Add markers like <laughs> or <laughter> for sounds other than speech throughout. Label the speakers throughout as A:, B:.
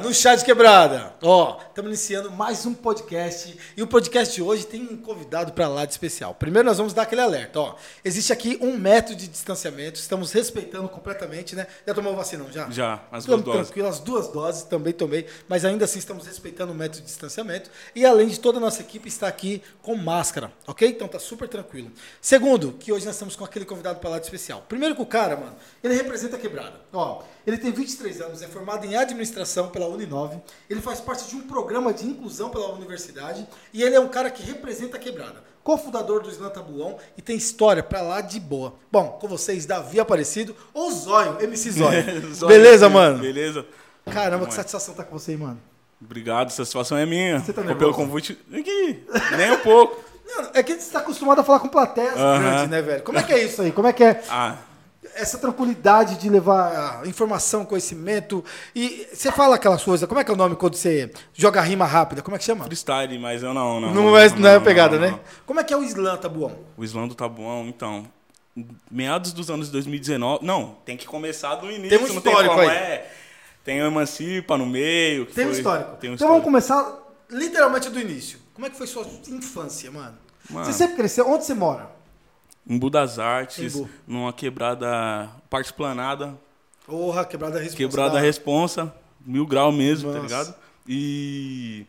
A: no chá de quebrada. Ó, estamos iniciando mais um podcast e o podcast de hoje tem um convidado para lá de especial. Primeiro nós vamos dar aquele alerta, ó. Existe aqui um método de distanciamento, estamos respeitando completamente, né? Já tomou vacina, não, já?
B: Já, as duas doses.
A: tranquilo, as duas doses também tomei, mas ainda assim estamos respeitando o método de distanciamento e além de toda a nossa equipe está aqui com máscara, ok? Então tá super tranquilo. Segundo, que hoje nós estamos com aquele convidado para lá de especial. Primeiro que o cara, mano, ele representa a quebrada. Ó, ele tem 23 anos, é formado em administração pela Uninove, ele faz parte de um programa de inclusão pela universidade e ele é um cara que representa a quebrada. Cofundador do Islã Tabuão e tem história pra lá de boa. Bom, com vocês, Davi Aparecido ou Zóio, MC Zóio. <laughs> Beleza, mano?
B: Beleza.
A: Caramba, que
B: Mano.
A: satisfação tá com você aí, mano.
B: Obrigado, essa situação é minha.
A: Você tá
B: Pelo
A: nervoso?
B: convite. Aqui, nem um pouco.
A: Não, é que você tá acostumado a falar com plateias
B: Aham.
A: grandes, né, velho? Como é que é isso aí? Como é que é
B: Ah,
A: essa tranquilidade de levar ah, informação, conhecimento? E você fala aquelas coisas, como é que é o nome quando você joga rima rápida? Como é que chama?
B: freestyle, mas eu não, não.
A: Não, é, não é a
B: não,
A: pegada,
B: não,
A: né?
B: não.
A: Como é que é o Islã, Tabuão?
B: O Islã do Tabuão, então. Meados dos anos 2019. Não, tem que começar do início.
A: Tem um
B: não
A: histórico
B: tem
A: aí.
B: É. Tem o Emancipa no meio.
A: Tem um
B: foi-
A: histórico.
B: Tem um
A: então vamos
B: histórico.
A: começar literalmente do início. Como é que foi sua infância, mano?
B: Mano.
A: Você sempre cresceu? Onde você mora?
B: Em Budas Artes,
A: Embu.
B: numa quebrada. Parte esplanada.
A: Porra, quebrada responsável.
B: Quebrada responsa, mil grau mesmo,
A: Nossa.
B: tá ligado? E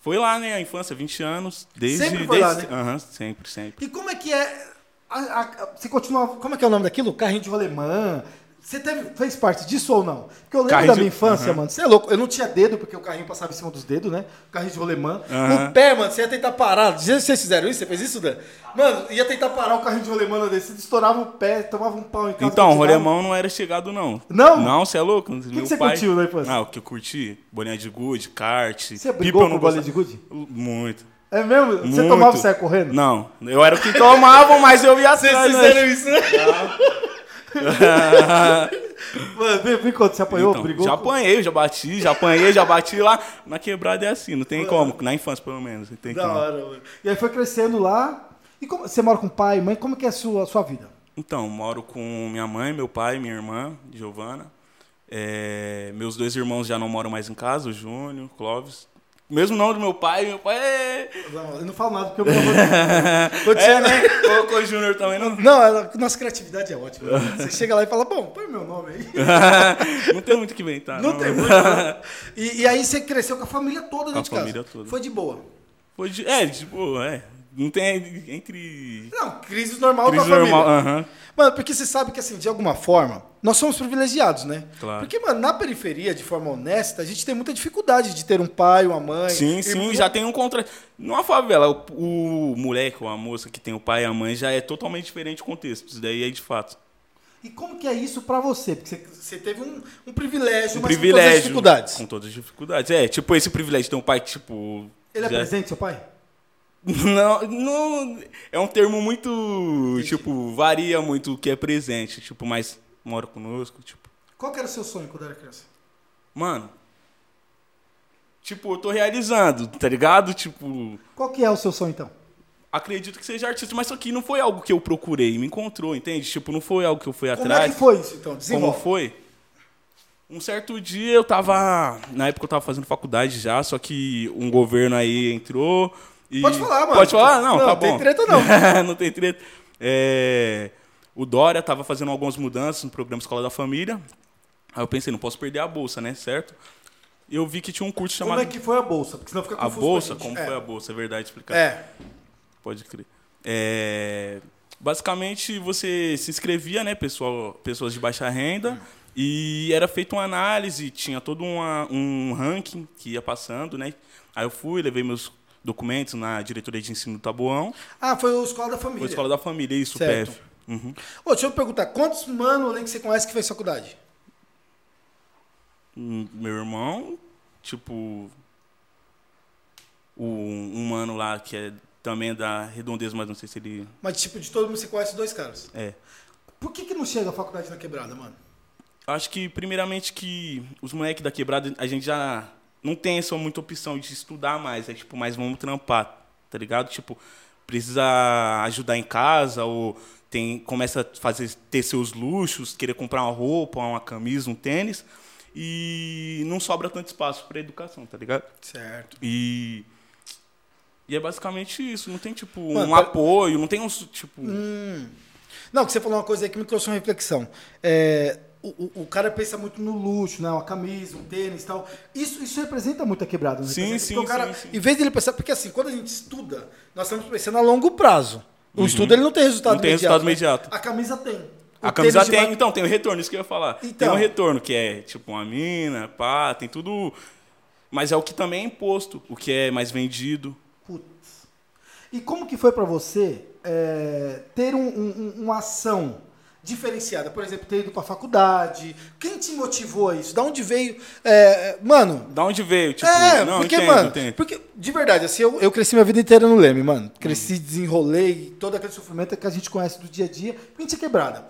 B: foi lá, né, a infância, 20 anos, desde...
A: Sempre foi lá,
B: desde,
A: né?
B: Aham, sempre, sempre.
A: E como é que é. a- a- a- você continua. Como é que é o nome daquilo? Carrinho de rolemã. Você teve, fez parte disso ou não? Porque eu lembro
B: Carrinho
A: da minha infância,
B: Aham.
A: mano. Você é louco. Eu não tinha dedo, porque o carrinho passava em cima dos dedos, né? O carrinho de rolemã.
B: Aham.
A: O pé, mano, você ia tentar parar. Vocês vocês fizeram isso? Você fez isso, Dan? Mano, ia tentar parar o carrinho de rolemã desse. Você estourava o pé, tomava um pau em casa.
B: Então, o rolemão não era chegado, não.
A: Não?
B: Não, você é louco? O
A: que você curtiu na infância?
B: Ah, o que eu curti? Bolinha de gude, kart.
A: Você brigou
B: eu
A: com bolinha de gude?
B: Muito.
A: É mesmo? Você
B: Muito.
A: tomava e saia correndo?
B: Não, eu era o que tomava, mas eu ia
A: Vocês
B: atrás.
A: fizeram
B: né?
A: isso, né? <laughs> Mano, vem, vem quando você apanhou,
B: Então,
A: brigou.
B: já apanhei, já bati, já apanhei, já bati lá. Na quebrada é assim, não tem como. Na infância, pelo menos. Não tem
A: Da
B: como.
A: hora, mano. E aí foi crescendo lá. E como, você mora com pai e mãe? Como que é a sua, a sua vida?
B: Então, moro com minha mãe, meu pai, minha irmã, Giovana. É, meus dois irmãos já não moram mais em casa, o Júnior, o Clóvis. Mesmo nome do meu pai, meu pai é.
A: Não, eu não falo nada porque eu não vou <laughs>
B: É, né? O Júnior também, não.
A: Não, a nossa criatividade é ótima. né? <laughs> Você chega lá e fala, bom, põe meu nome aí. <laughs>
B: não tem muito o que inventar.
A: Não tem muito. né? E, e aí você cresceu com a família toda
B: Com a
A: dentro de casa.
B: família toda.
A: Foi de boa.
B: Foi de, é, tipo, é. Não tem entre.
A: Não, crise normal
B: Crise
A: da família.
B: normal. aham.
A: Mano, porque você sabe que, assim, de alguma forma, nós somos privilegiados, né?
B: Claro.
A: Porque, mano, na periferia, de forma honesta, a gente tem muita dificuldade de ter um pai, uma mãe.
B: Sim, sim, já tem um contra. Numa favela, o, o moleque ou a moça que tem o pai e a mãe já é totalmente diferente o contexto. Isso daí é de fato.
A: E como que é isso pra você? Porque você, você teve um, um privilégio,
B: Um
A: mas com todas as
B: privilégio.
A: dificuldades.
B: Com todas as dificuldades. É, tipo, esse privilégio de ter um pai que, tipo.
A: Ele é
B: já-
A: presente, seu pai?
B: Não, não. É um termo muito. Tipo, varia muito o que é presente. Tipo, mas mora conosco. Tipo,
A: Qual que era o seu sonho quando era criança?
B: mano. Tipo, eu tô realizando, tá ligado? Tipo,
A: Qual que é o seu sonho, então?
B: acredito que seja artista, mas isso aqui não foi algo que eu procurei, me encontrou, entende? Tipo, não foi algo que eu fui
A: Como
B: atrás.
A: é que foi isso, então?
B: Como
A: Desenvolve.
B: foi? Um certo dia eu tava. Na época eu tava fazendo faculdade já, só que um governo aí entrou. E...
A: Pode falar, mano.
B: Pode falar? Não,
A: Não,
B: tá
A: tem treta não. <laughs>
B: não tem treta. É, O Dória tava fazendo algumas mudanças no programa Escola da Família. Aí eu pensei, não posso perder a bolsa, né? Certo? Eu vi que tinha um curso
A: Como
B: chamado.
A: é que foi a bolsa? Porque senão fica
B: A
A: confuso
B: bolsa?
A: pra gente.
B: Como
A: é.
B: foi a bolsa? É verdade explicar.
A: É.
B: Pode crer. É, basicamente, você se inscrevia, né, pessoal, pessoas de baixa renda, e era feita uma análise, tinha todo uma, um ranking que ia passando, né? Aí eu fui, levei meus documentos na diretoria de ensino do Tabuão,
A: Ah, foi o Escola da Família.
B: foi a escola da família, isso,
A: Certo.
B: PF. Uhum.
A: Ô, deixa eu perguntar, quantos mano além que você conhece que fez faculdade?
B: Meu irmão, tipo, o, um mano lá que é também da redondeza, mas não sei se ele
A: Mas, tipo, de todo mundo você conhece dois caras.
B: é.
A: Por que, que não chega a faculdade na quebrada, mano?
B: Acho que, primeiramente, que os moleques da quebrada, a gente já não tem essa muita opção de estudar mais. É tipo, mas vamos trampar, tá ligado? Tipo, precisa ajudar em casa ou tem, começa a fazer, ter seus luxos, querer comprar uma roupa, uma camisa, um tênis. e não sobra tanto espaço pra educação, tá ligado?
A: Certo.
B: E. E é basicamente isso. Não tem, tipo,
A: Mano,
B: um apoio, não tem um. Tipo.
A: Não, que você falou uma coisa aí que me trouxe uma reflexão. É, o, o- o cara pensa muito no luxo, né? Uma camisa, um tênis e tal. Isso, isso representa muito a quebrada, não
B: Sim,
A: representa?
B: sim,
A: Porque o cara,
B: sim, sim.
A: Em vez dele pensar... Porque assim, quando a gente estuda, nós estamos pensando a longo prazo. O estudo ele não tem resultado
B: Uhum. Não tem
A: imediato.
B: resultado
A: né?
B: imediato.
A: A camisa tem.
B: A
A: O
B: camisa
A: tênis de
B: tem, então, tem o retorno, isso que eu ia falar. Tem
A: Então.
B: um retorno, que é tipo uma mina, pá, tem tudo. Mas é o que também é imposto, o que é mais vendido.
A: Putz. E como que foi pra você é, ter um- um- um- uma ação diferenciada? Por exemplo, ter ido pra faculdade. Quem te motivou a isso? Da onde veio? É, mano,
B: Da onde veio? Tipo,
A: é,
B: não,
A: porque,
B: entendo,
A: mano,
B: entendo.
A: porque, de verdade, assim, eu, eu cresci minha vida inteira no Leme, mano. Cresci, desenrolei, todo aquele sofrimento que a gente conhece do dia a dia, gente é quebrada.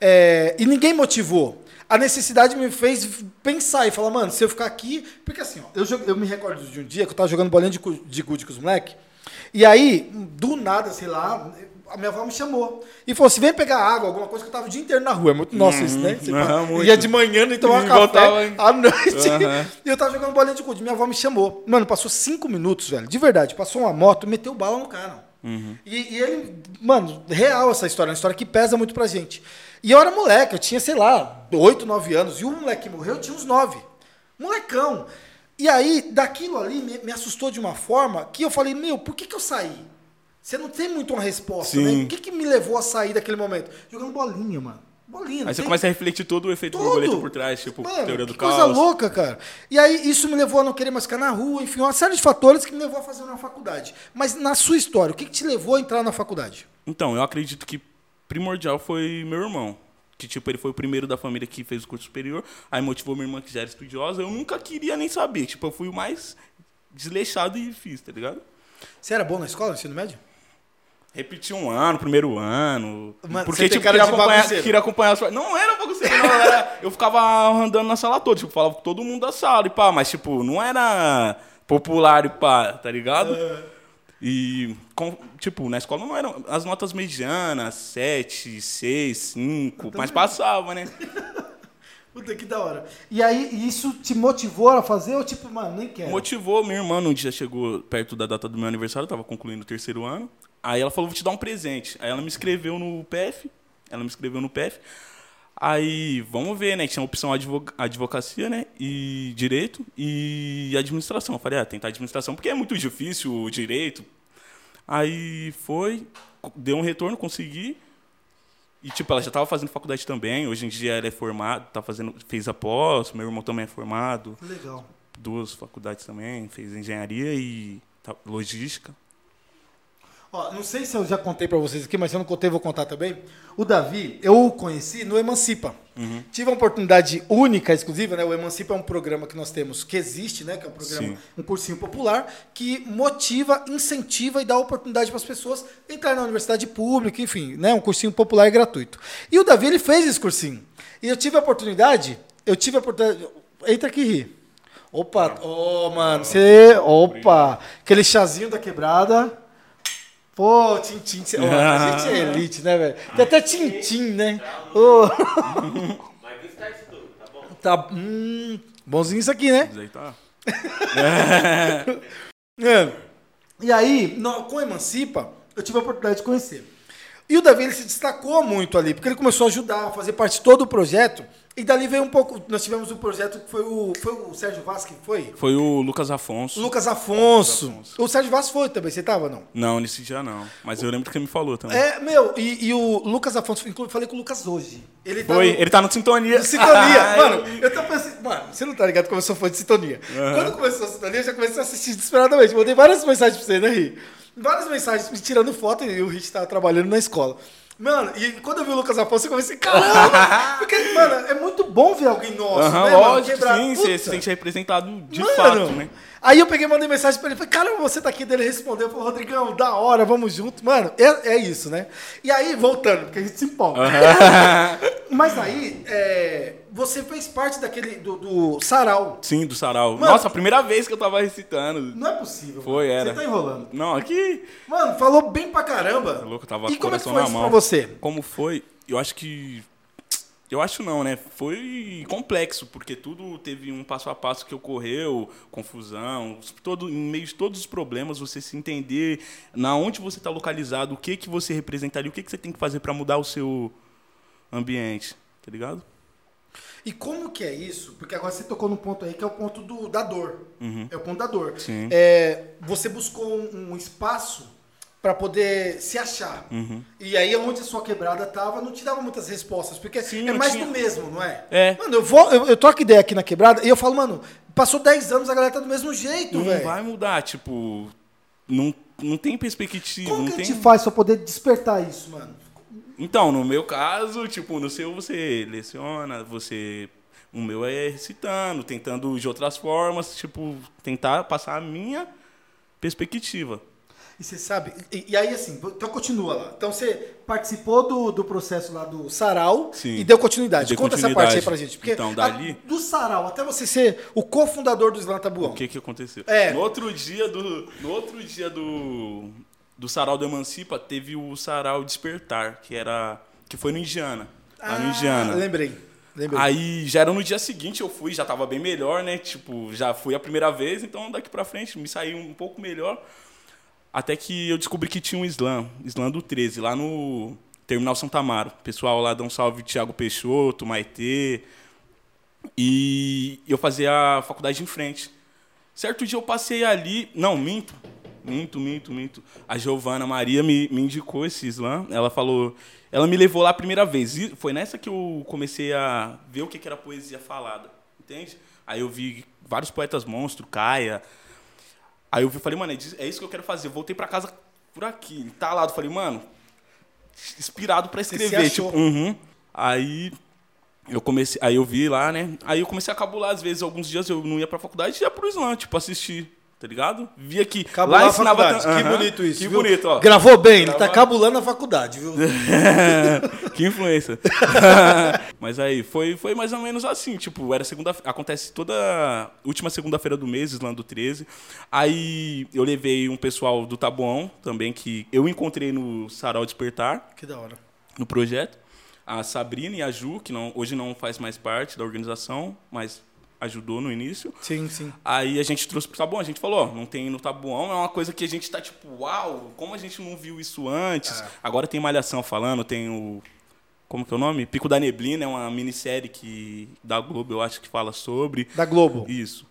A: É, e ninguém motivou. A necessidade me fez pensar e falar, mano, se eu ficar aqui. Porque assim, ó, eu, eu me recordo de um dia que eu tava jogando bolinha de, de gude com os moleques. E aí, do nada, sei lá, a minha avó me chamou. E falou assim: vem pegar água, alguma coisa que eu tava o dia inteiro na rua. É muito nosso isso, né? Você
B: aham,
A: fala,
B: muito.
A: ia de manhã e tomar café
B: voltava,
A: à noite.
B: Aham. <laughs>
A: E eu tava jogando bolinha de gude. Minha avó me chamou. Mano, passou cinco minutos, velho. De verdade. Passou uma moto, meteu bala no cara. E, e ele, mano, real essa história. É uma história que pesa muito pra gente. E eu era moleque, eu tinha, sei lá, oito, nove anos. E o moleque que morreu tinha uns nove. Molecão. E aí, daquilo ali, me, me assustou de uma forma que eu falei, meu, por que, que eu saí? Você não tem muito uma resposta,
B: Sim.
A: né? O que, que me levou a sair daquele momento? Jogando bolinha, mano. Bolinha.
B: Aí você
A: tem-
B: começa a refletir todo o efeito
A: tudo.
B: borboleta por trás, tipo,
A: Mano,
B: teoria do
A: que
B: caos.
A: coisa louca, cara. E aí isso me levou a não querer mais ficar na rua, enfim, uma série de fatores que me levou a fazer uma faculdade. Mas na sua história, o que, que te levou a entrar na faculdade?
B: Então, eu acredito que primordial foi meu irmão. Que, tipo, ele foi o primeiro da família que fez o curso superior. Aí motivou minha irmã, que já era estudiosa. Eu nunca queria nem saber. Tipo, eu fui o mais desleixado e fiz, tá ligado?
A: Você era bom na escola, no ensino médio?
B: Repeti um ano, primeiro ano.
A: Você
B: porque, tipo, queria acompanhar, queria acompanhar as... Não era bagunceiro, não. Era... <laughs> Eu ficava andando na sala toda. Tipo, falava com todo mundo da sala e pá. Mas, tipo, não era popular e pá, tá ligado? E, com- tipo, na escola não eram as notas medianas, 7, 6, 5, mas passava, né? <laughs>
A: Puta que da hora. E aí isso te motivou a fazer ou tipo, mano, nem quero?
B: Motivou, minha irmã um dia chegou perto da data do meu aniversário, eu tava concluindo o terceiro ano. Aí ela falou, vou te dar um presente. Aí ela me inscreveu no PF, ela me inscreveu no PF. Aí, vamos ver, né? Tinha a opção advoca- advocacia, né? E direito e administração. Eu falei, ah, tentar administração, porque é muito difícil o direito. Aí foi, deu um retorno, consegui. E, tipo, ela já estava fazendo faculdade também. Hoje em dia ela é formada, tá fazendo, fez a pós, meu irmão também é formado
A: Legal.
B: duas faculdades também, fez engenharia e tá- logística.
A: Ó, não sei se eu já contei pra vocês aqui, mas se eu não contei, vou contar também. O Davi, eu o conheci no Emancipa.
B: Uhum.
A: Tive uma oportunidade única, exclusiva, né? O Emancipa é um programa que nós temos, que existe, né? Que é um programa,
B: Sim.
A: um cursinho popular, que motiva, incentiva e dá oportunidade para as pessoas entrar na universidade pública, enfim, né? Um cursinho popular e gratuito. E o Davi, ele fez esse cursinho. E eu tive a oportunidade, eu tive a oportunidade. Entra aqui, Ri. Opa, ô, mano, você. Opa! Aquele chazinho da quebrada. Pô, Tintim, ó, <laughs> a gente é elite, né, velho? Tem até Tintim, né?
C: Isso <laughs> tudo, tá bom?
A: Tá, hum, bonzinho isso aqui, né?
B: Aí tá. <laughs>
A: É. E aí, no- com Emancipa, eu tive a oportunidade de conhecer. E o Davi ele se destacou muito ali, porque ele começou a ajudar, a fazer parte de todo o projeto. E dali veio um pouco. Nós tivemos um projeto que foi o, foi o Sérgio Vaz que foi?
B: Foi o Lucas Afonso.
A: O Lucas Afonso.
B: Lucas Afonso.
A: O Sérgio Vaz foi também, você tava não?
B: Não, nesse dia não. Mas eu lembro que você me falou também.
A: É, meu, e, e o Lucas Afonso, inclusive, falei com o Lucas hoje. Ele tá
B: Foi,
A: no-
B: ele tá no Sintonia.
A: Sintonia.
B: Ai, <laughs>
A: Mano, eu tô pensando. Mano, você não tá ligado como eu sou fã de sintonia. Quando começou a sintonia, eu já comecei a assistir desesperadamente. Mandei várias mensagens pra você, né, Ri? Várias mensagens me tirando foto e o Rich tava trabalhando na escola. Mano, e quando eu vi o Lucas Afonso, eu comecei, caramba! <laughs> Porque, mano, é muito bom ver alguém nosso,
B: Aham,
A: né, mano? Quebrar-
B: sim, você se sente representado de
A: Mano,
B: fato, né?
A: Aí eu peguei e mandei mensagem pra ele. Falei, caramba, você tá aqui. Daí ele respondeu. Falou, Rodrigão, da hora, vamos junto. Mano, é, é isso, né? E aí, voltando, porque a gente se empolga. <laughs> Mas aí, é, você fez parte daquele, do, do sarau.
B: Sim, do sarau.
A: Mano.
B: Nossa, a primeira vez que eu tava recitando.
A: Não é possível.
B: Foi,
A: mano.
B: era.
A: Você tá enrolando.
B: Não, aqui.
A: Mano, falou bem pra caramba.
B: Tá louco, eu tava
A: e
B: com o
A: como é que foi
B: na
A: isso
B: mão.
A: pra você?
B: Como foi? Eu acho que Eu acho não, né? Foi complexo, porque tudo teve um passo a passo que ocorreu, confusão, todo, em meio de todos os problemas, você se entender na onde você está localizado, o que que você representaria, o que que você tem que fazer para mudar o seu ambiente, tá ligado?
A: E como que é isso? Porque agora você tocou no ponto aí que é o ponto do, da dor.
B: Uhum.
A: É o ponto da dor.
B: Sim.
A: É, você buscou um, um espaço para poder se achar.
B: Uhum.
A: E aí onde a sua quebrada tava, não te dava muitas respostas, porque
B: Sim,
A: é mais
B: tinha-
A: do mesmo, não é?
B: É.
A: Mano, eu vou, eu, eu troco ideia aqui na quebrada e eu falo, mano, passou 10 anos, a galera tá do mesmo jeito,
B: Não
A: velho.
B: vai mudar, tipo, não, não tem perspectiva,
A: Como
B: não
A: que
B: tem...
A: a gente faz pra poder despertar isso, mano?
B: Então, no meu caso, tipo, no seu você leciona, você. O meu é recitando, tentando de outras formas, tipo, tentar passar a minha perspectiva.
A: E você sabe, e, e aí assim, então continua lá. Então você participou do, do processo lá do sarau
B: Sim.
A: e deu continuidade.
B: Dei
A: Conta essa
B: continuidade.
A: parte aí pra gente. Porque
B: Então,
A: a-
B: dali-
A: do sarau até você ser o cofundador do Islã Tabuão.
B: O que que aconteceu?
A: É.
B: No outro dia do. No outro dia do. Do sarau do Emancipa, teve o sarau Despertar, que era. Que foi no Indiana. Lá no Indiana.
A: Ah, lembrei. Lembrei.
B: Aí já era no dia seguinte, eu fui, já tava bem melhor, né? Tipo, já fui a primeira vez, então daqui pra frente me saí um pouco melhor. Até que eu descobri que tinha um slam, slam do 13, lá no Terminal Santa Amaro. Pessoal lá dá um salve Thiago Peixoto, Maitê. E eu fazia a faculdade em frente. Certo dia eu passei ali. Não, minto. Minto, minto, minto. A Giovana Maria me, me indicou esse slam. Ela falou. Ela me levou lá a primeira vez. E foi nessa que eu comecei a ver o que era poesia falada. Entende? Aí eu vi vários poetas monstro, Caia. Aí eu falei, mano, é é isso que eu quero fazer. Eu voltei pra casa por aqui, talado. Falei, mano, inspirado
A: se
B: escrever. Tipo, uhum. Aí eu comecei, aí eu vi lá, né? Aí eu comecei a cabular, às vezes, alguns dias eu não ia pra faculdade e ia pro slam, tipo, assistir, tá ligado? Via que
A: Cabular
B: lá
A: a
B: ensinava...
A: faculdade.
B: tan-
A: Que bonito isso.
B: Que
A: viu?
B: bonito, ó.
A: Gravou bem, ele tá
B: Gravou.
A: cabulando a faculdade, viu? <laughs>
B: que influência. <laughs> Mas aí, foi, foi mais ou menos assim, tipo, era segunda acontece toda última segunda-feira do mês, Islã do 13. Aí eu levei um pessoal do Taboão também que eu encontrei no Sarau Despertar,
A: que da hora.
B: no projeto. A Sabrina e a Ju, que não, hoje não faz mais parte da organização, mas ajudou no início.
A: Sim, sim.
B: Aí a gente trouxe pro Tabuão, a gente falou, ó, não tem no Tabuão, é uma coisa que a gente tá tipo, uau, como a gente não viu isso antes?
A: É.
B: Agora tem Malhação falando, tem o. Como que é o nome? Pico da Neblina, é uma minissérie que da Globo, eu acho que fala sobre.
A: Da Globo.
B: Isso.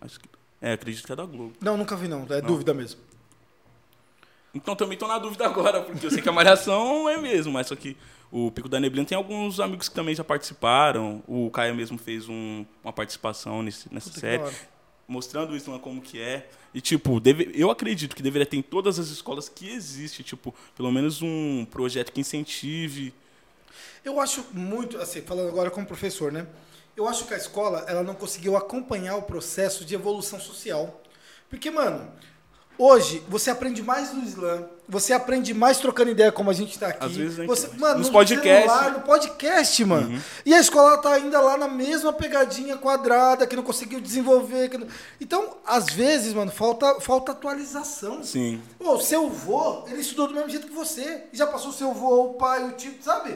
B: Acho que, é, acredito que é da Globo.
A: Não, nunca vi não, é dúvida mesmo.
B: Então também tô na dúvida agora, porque eu sei que a Malhação é mesmo, mas só que o Pico da Neblina tem alguns amigos que também já participaram. O Caio mesmo fez um- uma participação nesse, nessa
A: Puta
B: série. mostrando o Islã como que é. E, tipo, deve, eu acredito que deveria ter em todas as escolas que existe, tipo, pelo menos um projeto que incentive.
A: Eu acho muito, assim, falando agora como professor, né? Eu acho que a escola, ela não conseguiu acompanhar o processo de evolução social. Porque, mano, hoje você aprende mais no Islã, você aprende mais trocando ideia como a gente tá aqui.
B: Às vezes gente-
A: você, mano,
B: nos
A: no
B: podcasts.
A: celular, no podcast, mano. E a escola tá ainda lá na mesma pegadinha quadrada, que não conseguiu desenvolver. não- Então, às vezes, mano, falta, falta atualização.
B: Sim.
A: Pô, o seu vô, ele estudou do mesmo jeito que você. E já passou o seu vô, o pai, o tio, sabe?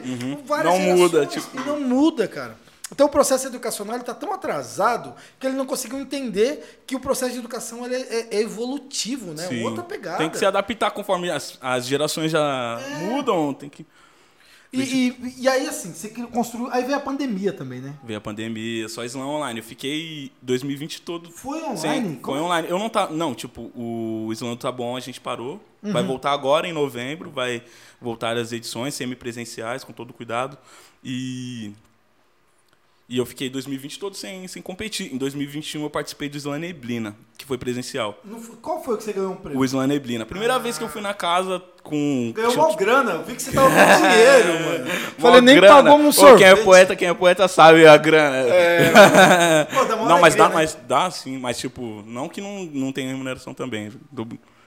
A: Várias
B: Uhum. Não muda, tipo-
A: E não muda, cara. Então o processo educacional está tão atrasado que ele não conseguiu entender que o processo de educação ele é, é evolutivo, né?
B: sim.
A: Outra pegada.
B: Tem que se adaptar conforme as, as gerações já
A: É.
B: mudam. Tem que
A: e, e, e aí, assim, você construiu. Aí veio a pandemia também, né?
B: ver a pandemia, só Islã online. Eu fiquei 2020 todo.
A: Foi online? Como-
B: foi online. Eu não tá, não, tipo, o Islã tá bom, a gente parou.
A: Uhum.
B: Vai voltar agora em novembro, vai voltar as edições semipresenciais com todo cuidado. E e eu fiquei 2020 todo sem, sem competir. Em 2021 eu participei do Islã Neblina, que foi presencial.
A: Não foi- qual foi que você ganhou um prêmio?
B: O Islã Neblina. Primeira vez que eu fui na casa com.
A: Ganhou uma grana. Eu vi que você tava com dinheiro, <laughs> mano.
B: Mó
A: Falei, nem
B: grana.
A: pagou um
B: Ô,
A: sorvete.
B: Quem é poeta, quem é poeta sabe a grana. <laughs>
A: Pô, dá mó
B: não, mas dá,
A: né?
B: mas dá sim, mas tipo, não que não, não tem remuneração também. Tô,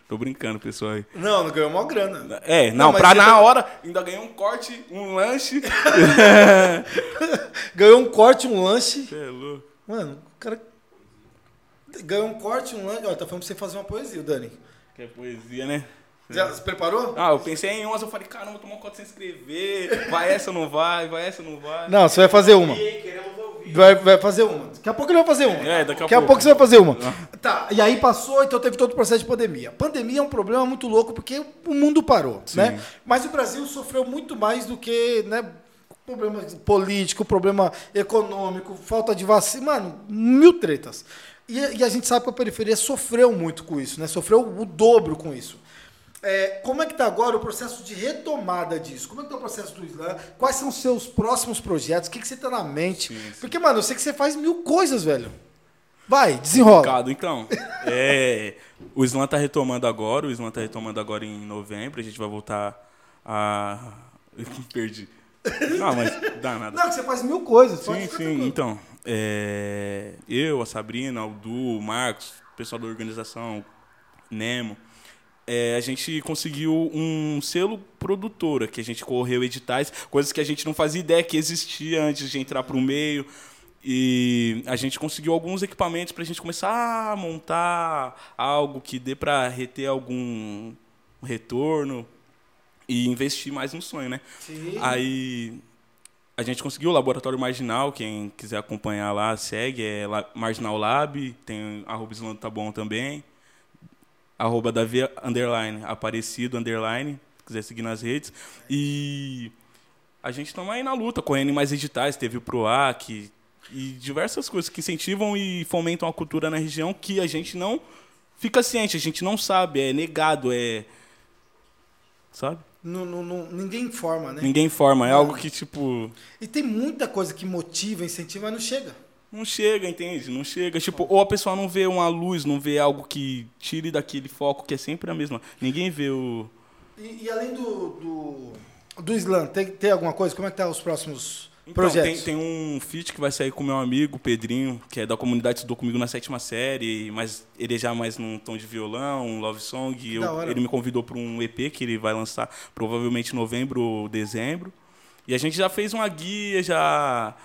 B: tô brincando, pessoal aí.
A: Não, não ganhou uma grana.
B: É,
A: Não,
B: não, pra
A: você
B: na
A: tá-
B: hora ainda ganhei um corte, um lanche. <laughs>
A: Ganhou um corte, um lanche.
B: Cê é louco.
A: Mano, o cara ganhou um corte, um lanche. Ó, tá falando pra você fazer uma poesia, Dani.
B: Que é poesia, né?
A: Já se preparou?
B: Ah, eu pensei em umas, eu falei, caramba, vou tomar um sem escrever. Vai essa ou não vai? Vai essa ou não vai?
A: Não, você vai fazer uma.
C: E aí, queremos ouvir.
A: Vai, vai fazer uma. Daqui a pouco ele vai fazer uma.
B: É, daqui a
A: Daqui a
B: pouco.
A: pouco você vai fazer uma. Tá, e aí passou, então teve todo o processo de pandemia. Pandemia é um problema muito louco porque o mundo parou, né? Mas o Brasil sofreu muito mais do que, né? Problema político, problema econômico, falta de vacina, mano, mil tretas. E, e a gente sabe que a periferia sofreu muito com isso, né? Sofreu o dobro com isso. É, como é que tá agora o processo de retomada disso? Como é que tá o processo do Islã? Quais são os seus próximos projetos? O que, que você tá na mente? Porque, mano, eu sei que você faz mil coisas, velho. Vai, desenrola.
B: Então. <laughs> É, o Slam tá retomando agora, o Slam tá retomando agora em novembro, a gente vai voltar a. <laughs> Perdi. Não, mas dá nada.
A: Não, que você faz mil coisas.
B: Sim, sim. Então, é, eu, a Sabrina, o Du, o Marcos, o pessoal da organização, Nemo, é, a gente conseguiu um selo produtora, que a gente correu editais, coisas que a gente não fazia ideia que existia antes de entrar para o meio. E a gente conseguiu alguns equipamentos para a gente começar a montar algo que dê para reter algum retorno e investir mais no sonho, né?
A: Sim.
B: Aí a gente conseguiu o Laboratório Marginal, quem quiser acompanhar lá, segue, é Marginal Lab, tem arroba Islando tá bom também, arroba Davi underline, Aparecido underline, se quiser seguir nas redes. E a gente estamos aí na luta, correndo em mais editais, teve o PROAC e diversas coisas que incentivam e fomentam a cultura na região que a gente não fica ciente, a gente não sabe, é negado, é... Sabe?
A: Não- não- não- ninguém informa, né?
B: Ninguém informa, é algo que, tipo...
A: E tem muita coisa que motiva, incentiva, mas não chega.
B: Não chega, entende? Não chega. Tipo, ou a pessoa não vê uma luz, não vê algo que tire daquele foco que é sempre a mesma. Ninguém vê o.
A: E, e além do, do, do Islã, tem, tem alguma coisa? Como é que tá os próximos
B: Então,
A: projetos?
B: tem, tem um feat que vai sair com meu amigo, Pedrinho, que é da comunidade Estudou Comigo na sétima série, mas ele é já mais num tom de violão, um love song. Eu- ele me convidou para um EP que ele vai lançar provavelmente em novembro ou dezembro. E a gente já fez uma guia, já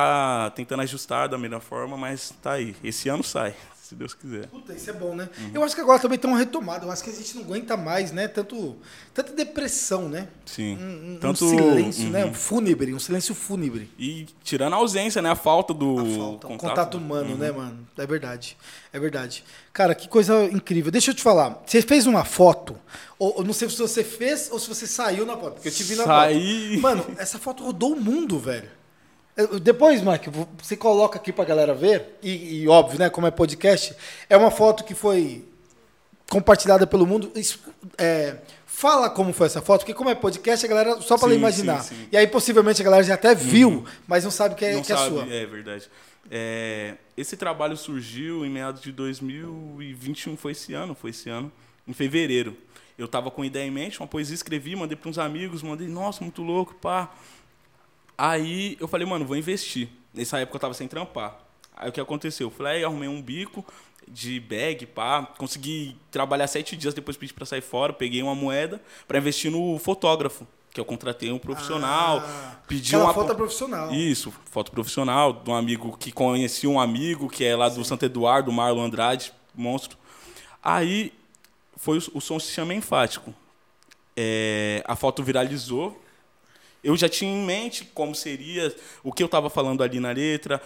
B: tá tentando ajustar da melhor forma, mas tá aí. Esse ano sai, <laughs> se Deus quiser.
A: Puta, isso é bom, né?
B: Uhum.
A: Eu acho que agora também tem uma retomada. Eu acho que a gente não aguenta mais, né? Tanto, tanta depressão, né?
B: Sim.
A: Um, um-
B: Tanto-
A: silêncio,
B: Uhum.
A: né? Um fúnebre, um silêncio fúnebre.
B: E tirando a ausência, né? A falta do
A: A falta,
B: contato,
A: contato humano,
B: Uhum.
A: né, mano? É verdade. É verdade. Cara, que coisa incrível. Deixa eu te falar. Você fez uma foto, ou, ou não sei se você fez ou se você saiu na foto, porque eu te vi na
B: Saí.
A: foto. Mano, essa foto rodou o mundo, velho. Depois, Mike, você coloca aqui pra galera ver, e, e óbvio, né, como é podcast, é uma foto que foi compartilhada pelo mundo. É, fala como foi essa foto, porque como é podcast, a galera só
B: Sim,
A: imaginar.
B: sim, sim.
A: E aí possivelmente a galera já até viu, mas não sabe que é,
B: não
A: que é
B: sabe,
A: sua.
B: é verdade. É, esse trabalho surgiu em meados de 2021, foi esse ano, foi esse ano, em fevereiro. Eu tava com ideia em mente, uma poesia escrevi, mandei para uns amigos, mandei, nossa, muito louco, pá. Aí eu falei, mano, vou investir. Nessa época eu tava sem trampar. Aí o que aconteceu? Eu falei, aí arrumei um bico de bag, pá. Consegui trabalhar sete dias, depois pedi pra sair fora. Peguei uma moeda pra investir no fotógrafo. Que eu contratei um profissional.
A: Ah,
B: pedi uma
A: foto é profissional.
B: Isso, foto profissional, de um amigo que conhecia um amigo, que é lá do Santo Eduardo, Marlon Andrade, monstro. Aí foi o, o som se chama Enfático. É, a foto viralizou. Eu já tinha em mente como seria, o que eu estava falando ali na letra,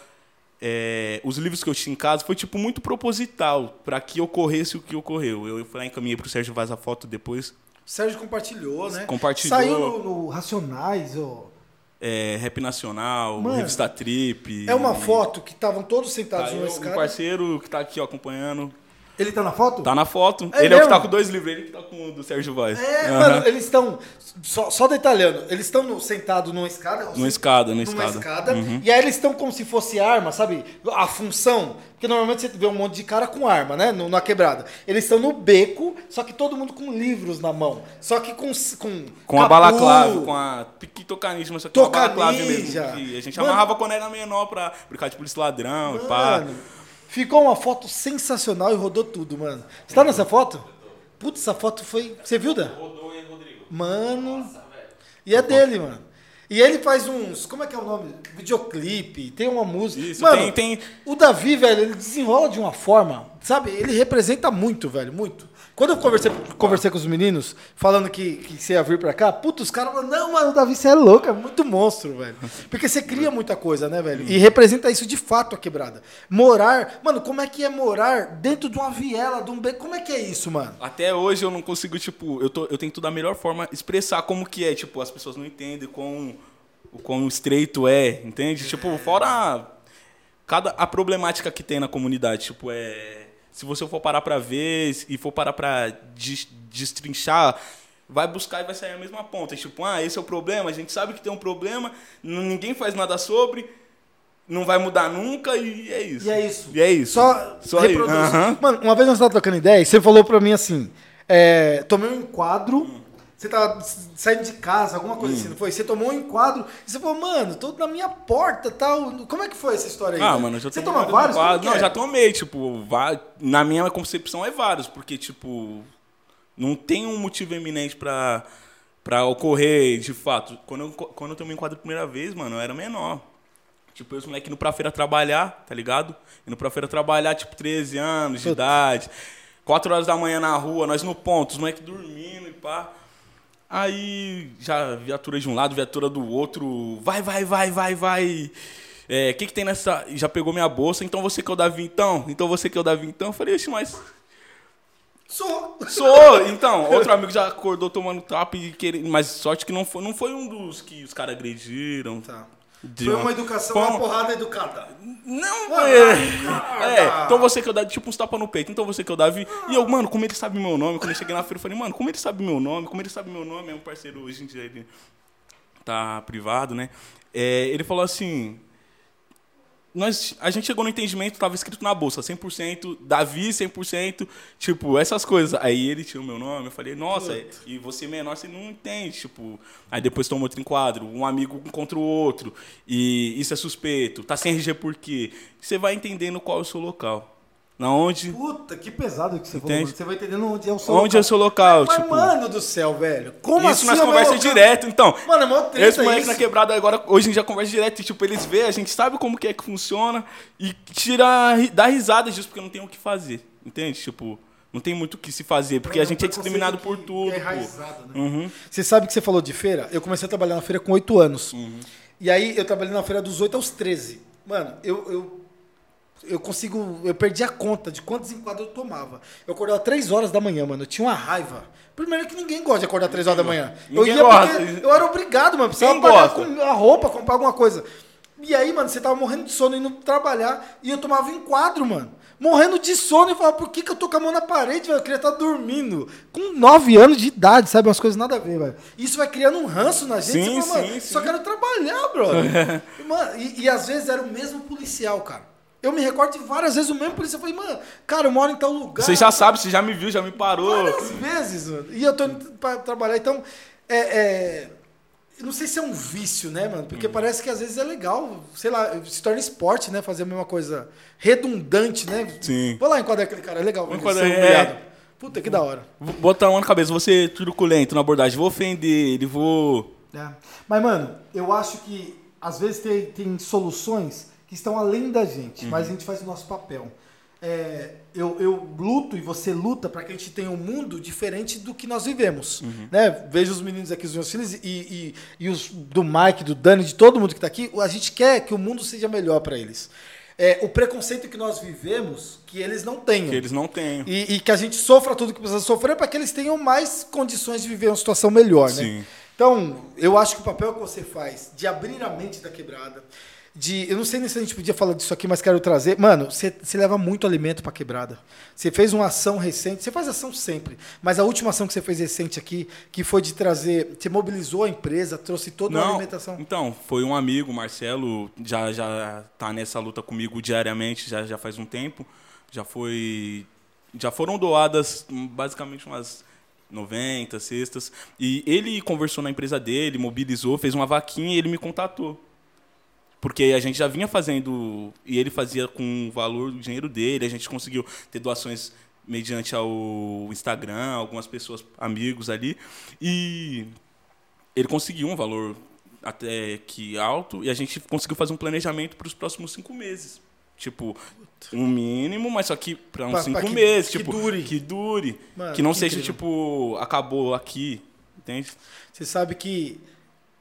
B: é, os livros que eu tinha em casa, foi tipo muito proposital para que ocorresse o que ocorreu. Eu fui lá encaminhei para o Sérgio Vaz a foto depois,
A: O Sérgio compartilhou, né?
B: Compartilhou.
A: Saiu no, no Racionais, ó.
B: é, Rap Nacional,
A: Mano,
B: Revista Trip.
A: É uma foto que estavam todos
B: Tá
A: sentados
B: aí
A: numa
B: um
A: escada.
B: parceiro que tá aqui ó, acompanhando.
A: Ele tá na foto?
B: Tá na foto.
A: É
B: ele é o que
A: mesmo?
B: tá com dois livros, ele que tá com o do Sérgio Vaz.
A: É,
B: Aham.
A: mano, eles estão. Só, só detalhando, eles estão sentados numa escada.
B: Numa escada, numa
A: numa
B: escada. Uhum.
A: E aí eles estão como se fosse arma, sabe? A função. Porque normalmente você vê um monte de cara com arma, né? No- Na quebrada. Eles estão no beco, só que todo mundo com livros na mão. Só que com. Com,
B: Com a
A: capu,
B: balaclave, com a pique tocanismo, só que com a balaclave
A: Tocanija.
B: mesmo. Que a gente
A: Mano.
B: amarrava quando era menor pra brincar de polícia ladrão e pá.
A: Ficou uma foto sensacional e rodou tudo, mano. Você tá nessa foto? Putz, essa foto foi. Você viu, Dan?
C: Rodou, hein, Rodrigo?
A: Mano. E é dele, mano. E ele faz uns. Como é que é o nome? Videoclipe, tem uma música.
B: Isso,
A: mano,
B: tem- tem-
A: O Davi, velho, ele desenrola de uma forma sabe, ele representa muito, velho, muito. Quando eu conversei, conversei com os meninos, falando que, que você ia vir pra cá, puta, os caras falaram, não, mano, o Davi, você é louco, é muito monstro, velho. Porque você cria muita coisa, né, velho? E representa isso de fato a quebrada. Morar, mano, como é que é morar dentro de uma viela, de um beco? Como é que é isso, mano?
B: Até hoje eu não consigo, tipo, eu, tô, eu tento da melhor forma expressar como que é. Tipo, as pessoas não entendem quão, o quão estreito é, entende? Tipo, fora cada, a problemática que tem na comunidade. Tipo, é. Se você for parar pra ver e for parar pra des- destrinchar, vai buscar e vai sair a mesma ponta. Tipo, ah, esse é o problema, a gente sabe que tem um problema, ninguém faz nada sobre, não vai mudar nunca e é isso.
A: E é isso.
B: E é isso.
A: Só,
B: Só
A: reproduz.
B: Aham.
A: Mano, uma vez nós estávamos trocando ideia e você falou pra mim assim: é, tomei um enquadro.
B: Hum.
A: Você tava saindo de casa, alguma coisa assim, não foi? Você tomou um enquadro e você falou, mano, tô na minha porta tal. Como é que foi essa história aí?
B: Ah, mano, já
A: Você toma vários? Que
B: Não,
A: é?
B: já tomei, tipo, na minha concepção é vários, porque, tipo, não tem um motivo eminente pra, pra ocorrer, de fato. Quando eu, quando eu tomei enquadro a primeira vez, mano, eu era menor. Tipo, eu os moleques indo pra feira trabalhar, tá ligado? Indo pra feira trabalhar, tipo, 13 anos de idade. 4 horas da manhã na rua, nós no ponto, os moleques dormindo e pá. Aí, já viatura de um lado, viatura do outro. Vai, vai, vai, vai, vai. É, o que, que tem nessa. Já pegou minha bolsa, então você que é o Davi então? Então você que é o Davi então? Eu falei, oxe, mas.
A: Sou.
B: Sou! Então, <laughs> outro amigo já acordou tomando tapa e querendo. Mas sorte que não foi, não foi um dos que os caras agrediram.
A: Tá.
B: De
A: Foi uma educação, uma
B: uma-
A: porrada educada.
B: Não,
A: Mano,
B: é. É, então você que o Davi, tipo uns tapas no peito, então você que o Davi. E eu, mano, como ele sabe meu nome, quando eu cheguei na feira, eu falei, mano, como ele sabe meu nome, como ele sabe meu nome, é um parceiro hoje em dia, ele tá privado, né? É, ele falou assim. Nós, a gente chegou no entendimento, tava escrito na bolsa, 100%, Davi 100%, tipo, essas coisas. Aí ele tinha o meu nome, eu falei, nossa, e você menor, você não entende, tipo. Aí depois toma outro enquadro, um amigo contra o outro, e isso é suspeito, tá sem RG por quê? Você vai entendendo qual é o seu local. Na onde,
A: Puta, que pesado que você
B: Entende?
A: falou. Você vai entendendo onde é o seu
B: onde é o seu local,
A: Mas,
B: tipo.
A: mano do céu, velho. Como
B: isso
A: assim?
B: nós
A: é o meu
B: conversa
A: local?
B: direto, então.
A: Mano, é mó treta
B: Esse moleque
A: isso.
B: na quebrada agora, hoje em dia conversa direto, e, tipo, eles veem, a gente sabe como que é que funciona e tira, dá risada disso, porque não tem o que fazer, entende? Tipo, não tem muito o que se fazer, porque a gente é discriminado por tudo,
A: É
B: pô.
A: enraizado, né?
B: Uhum.
A: Você sabe que você falou de feira? Eu comecei a trabalhar na feira com 8 anos.
B: Uhum.
A: E aí eu trabalhei na feira dos 8 aos 13. Mano, eu, eu, eu consigo. Eu perdi a conta de quantos enquadros eu tomava. Eu acordava 3 horas da manhã, mano. Eu tinha uma raiva. Primeiro que ninguém gosta de acordar 3 horas da manhã. Eu ia
B: gosta.
A: porque eu era obrigado, mano. Precisava pagar com a roupa, comprar alguma coisa. E aí, mano, você tava morrendo de sono indo trabalhar e eu tomava enquadro, mano. Morrendo de sono e falava, por que, que eu tô com a mão na parede, velho? Eu queria estar dormindo. Com 9 anos de idade, sabe? Umas coisas nada a ver, velho. Isso vai criando um ranço na gente.
B: Sim,
A: você fala, mano,
B: sim,
A: só
B: sim.
A: quero trabalhar, brother. <laughs> e, mano, e, e às vezes era o mesmo policial, cara. Eu me recordo de várias vezes o mesmo policial. Eu falei, mano, cara, eu moro em tal lugar.
B: Você já sabe, você já me viu, já me parou.
A: Várias vezes, mano. E eu tô indo pra trabalhar. Então, é, é, não sei se é um vício, né, mano?
B: Hum.
A: Porque parece que às vezes é legal, sei lá, se torna esporte, né? Fazer a mesma coisa redundante, né?
B: Sim.
A: Vou lá enquadrar aquele cara, é legal.
B: Vou
A: ele
B: enquadrar,
A: ser
B: é.
A: humilhado. Puta, que da hora.
B: Vou Botar uma na cabeça, você truculento na abordagem, vou ofender ele, vou...
A: É. Mas, mano, eu acho que às vezes tem, tem soluções que estão além da gente, mas a gente faz o nosso papel. É, eu, eu luto e você luta para que a gente tenha um mundo diferente do que nós vivemos. Né? Vejo os meninos aqui, os meus filhos, e, e, e os do Mike, do Dani, de todo mundo que está aqui. A gente quer que o mundo seja melhor para eles. É, o preconceito que nós vivemos, que eles não tenham.
B: Que eles não têm.
A: E, e que a gente sofra tudo que precisa sofrer para que eles tenham mais condições de viver uma situação melhor, né? Então, eu acho que o papel que você faz de abrir a mente da quebrada, de. Eu não sei nem se a gente podia falar disso aqui, mas quero trazer. Mano, você, leva muito alimento pra quebrada. Você fez uma ação recente, você faz ação sempre, mas a última ação que você fez recente aqui, que foi de trazer. Você mobilizou a empresa, trouxe toda
B: Não,
A: alimentação.
B: então, foi um amigo, Marcelo, já já tá nessa luta comigo diariamente, já, já faz um tempo. Já foi já foram doadas basicamente umas 90 cestas e ele conversou na empresa dele, mobilizou, fez uma vaquinha e ele me contatou. Porque a gente já vinha fazendo e ele fazia com o valor do dinheiro dele, a gente conseguiu ter doações mediante ao Instagram, algumas pessoas, amigos ali, e ele conseguiu um valor até que alto e a gente conseguiu fazer um planejamento para os próximos cinco meses. Tipo, um mínimo, mas só que pra uns
A: Pra-
B: cinco
A: pra que-
B: meses.
A: que
B: tipo,
A: dure.
B: Que dure.
A: Mano,
B: que não
A: que
B: seja,
A: incrível.
B: tipo, acabou aqui. Entende?
A: Você sabe que,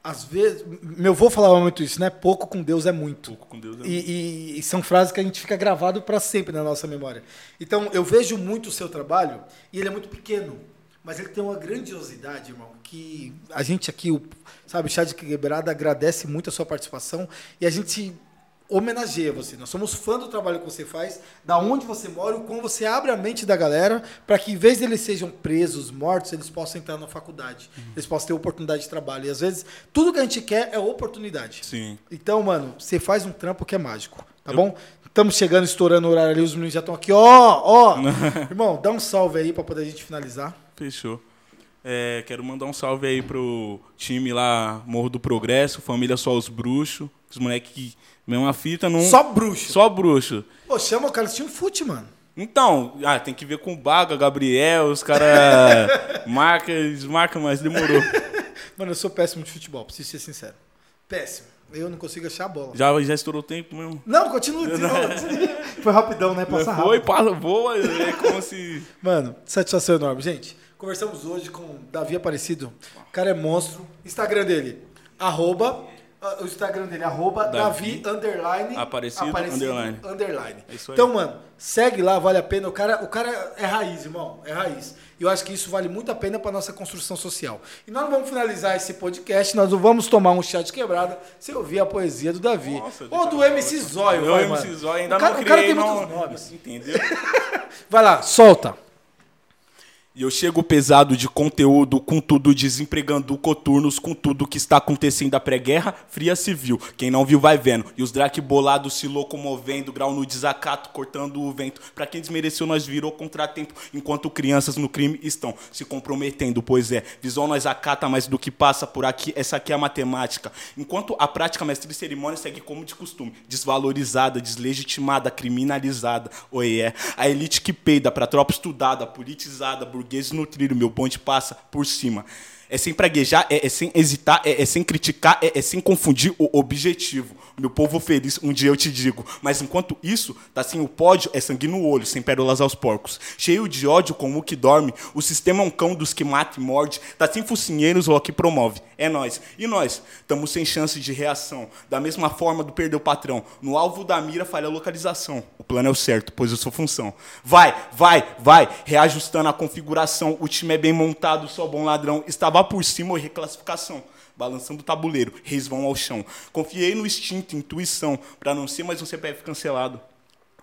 A: às vezes, meu avô falava muito isso, né? Pouco com Deus é muito.
B: Pouco com Deus. é
A: E, e- e são frases que a gente fica gravado para sempre na nossa memória. Então, eu vejo muito o seu trabalho e ele é muito pequeno, mas ele tem uma grandiosidade, irmão, que a gente aqui, o, sabe, o Chá de Quebrada agradece muito a sua participação e a gente homenageia você. Nós somos fã do trabalho que você faz, da onde você mora, o como você abre a mente da galera para que, em vez de eles sejam presos, mortos, eles possam entrar na faculdade, eles possam ter oportunidade de trabalho. E às vezes, tudo que a gente quer é oportunidade.
B: Sim.
A: Então, mano, você faz um trampo que é mágico, tá bom? Estamos chegando, estourando o horário ali, os meninos já estão aqui, ó, ó. <laughs> Irmão, dá um salve aí pra poder a gente finalizar.
B: Fechou. É, quero mandar um salve aí pro time lá, Morro do Progresso, família Só os Bruxos. Os moleques que, mesma fita, não.
A: Só bruxo.
B: Só bruxo.
A: Pô, chama o cara, eles tinham fute, mano.
B: Então, ah, tem que ver com o Baga, Gabriel, os caras <laughs> marca, eles marcam, mas demorou. <laughs>
A: Mano, eu sou péssimo de futebol, preciso ser sincero. Péssimo. Eu não consigo achar a bola.
B: Já, já estourou o tempo mesmo.
A: Não, continua. <laughs> Foi rapidão, né? Passa
B: Foi,
A: rápido.
B: passa, voa, é como se.
A: Mano, satisfação enorme. Gente, conversamos hoje com Davi Aparecido. O cara é monstro. Instagram dele, arroba, o Instagram dele, arroba Davi,
B: Davi,
A: underline,
B: Aparecido, underline.
A: underline.
B: É.
A: Então, mano, segue lá, vale a pena. O cara, o cara é raiz, irmão, é raiz. E eu acho que isso vale muito a pena para nossa construção social. E nós vamos finalizar esse podcast, nós vamos tomar um chá de quebrada se ouvir a poesia do Davi.
B: Nossa,
A: Ou do MC Zóio, vai,
B: MC
A: mano.
B: Zóio, ainda
A: o cara,
B: não
A: o cara
B: criei,
A: tem
B: não-
A: muitos nomes.
B: Entendeu? <laughs>
A: Vai lá, solta.
B: E eu chego pesado de conteúdo, com tudo desempregando coturnos, com tudo que está acontecendo a pré-guerra, fria civil. Quem não viu vai vendo. E os drake bolados se locomovendo, grau no desacato, cortando o vento. Pra quem desmereceu, nós virou contratempo, enquanto crianças no crime estão se comprometendo. Pois é, visão nós acata mais do que passa por aqui, essa aqui é a matemática. Enquanto a prática mestre e cerimônia segue como de costume, desvalorizada, deslegitimada, criminalizada. Oi, é. A elite que peida pra tropa estudada, politizada, burgueses trilho, meu bonde passa por cima. É sem praguejar, é, é sem hesitar, é, é sem criticar, é, é sem confundir o objetivo. Meu povo feliz, um dia eu te digo. Mas enquanto isso, tá sem o pódio, é sangue no olho, sem pérolas aos porcos. Cheio de ódio como o que dorme, o sistema é um cão dos que mata e morde. Tá sem focinheiros ou que promove. É nós. E nós? Estamos sem chance de reação. Da mesma forma do perder o patrão. No alvo da mira falha a localização. O plano é o certo, pois eu sou função. Vai, vai, vai, reajustando a configuração. O time é bem montado, só bom ladrão. Estava por cima ou reclassificação. Balançando o tabuleiro, reis vão ao chão. Confiei no instinto, intuição, para não ser mais um CPF cancelado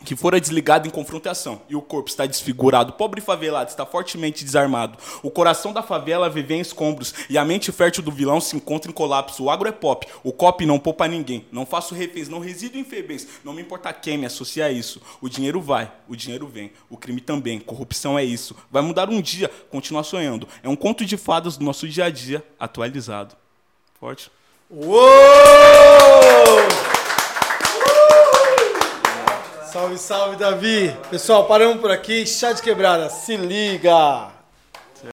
B: que fora desligado em confrontação e o corpo está desfigurado, pobre favelado está fortemente desarmado. O coração da favela vive em escombros e a mente fértil do vilão se encontra em colapso. O agro é pop, o cop não poupa ninguém. Não faço reféns, não resido em febens, não me importa quem me associa a isso. O dinheiro vai, o dinheiro vem, o crime também, corrupção é isso. Vai mudar um dia, continuar sonhando. É um conto de fadas do nosso dia a dia atualizado. Forte.
A: Uou! Salve, salve, Davi. Pessoal, paramos por aqui. Chá de quebrada. Se liga.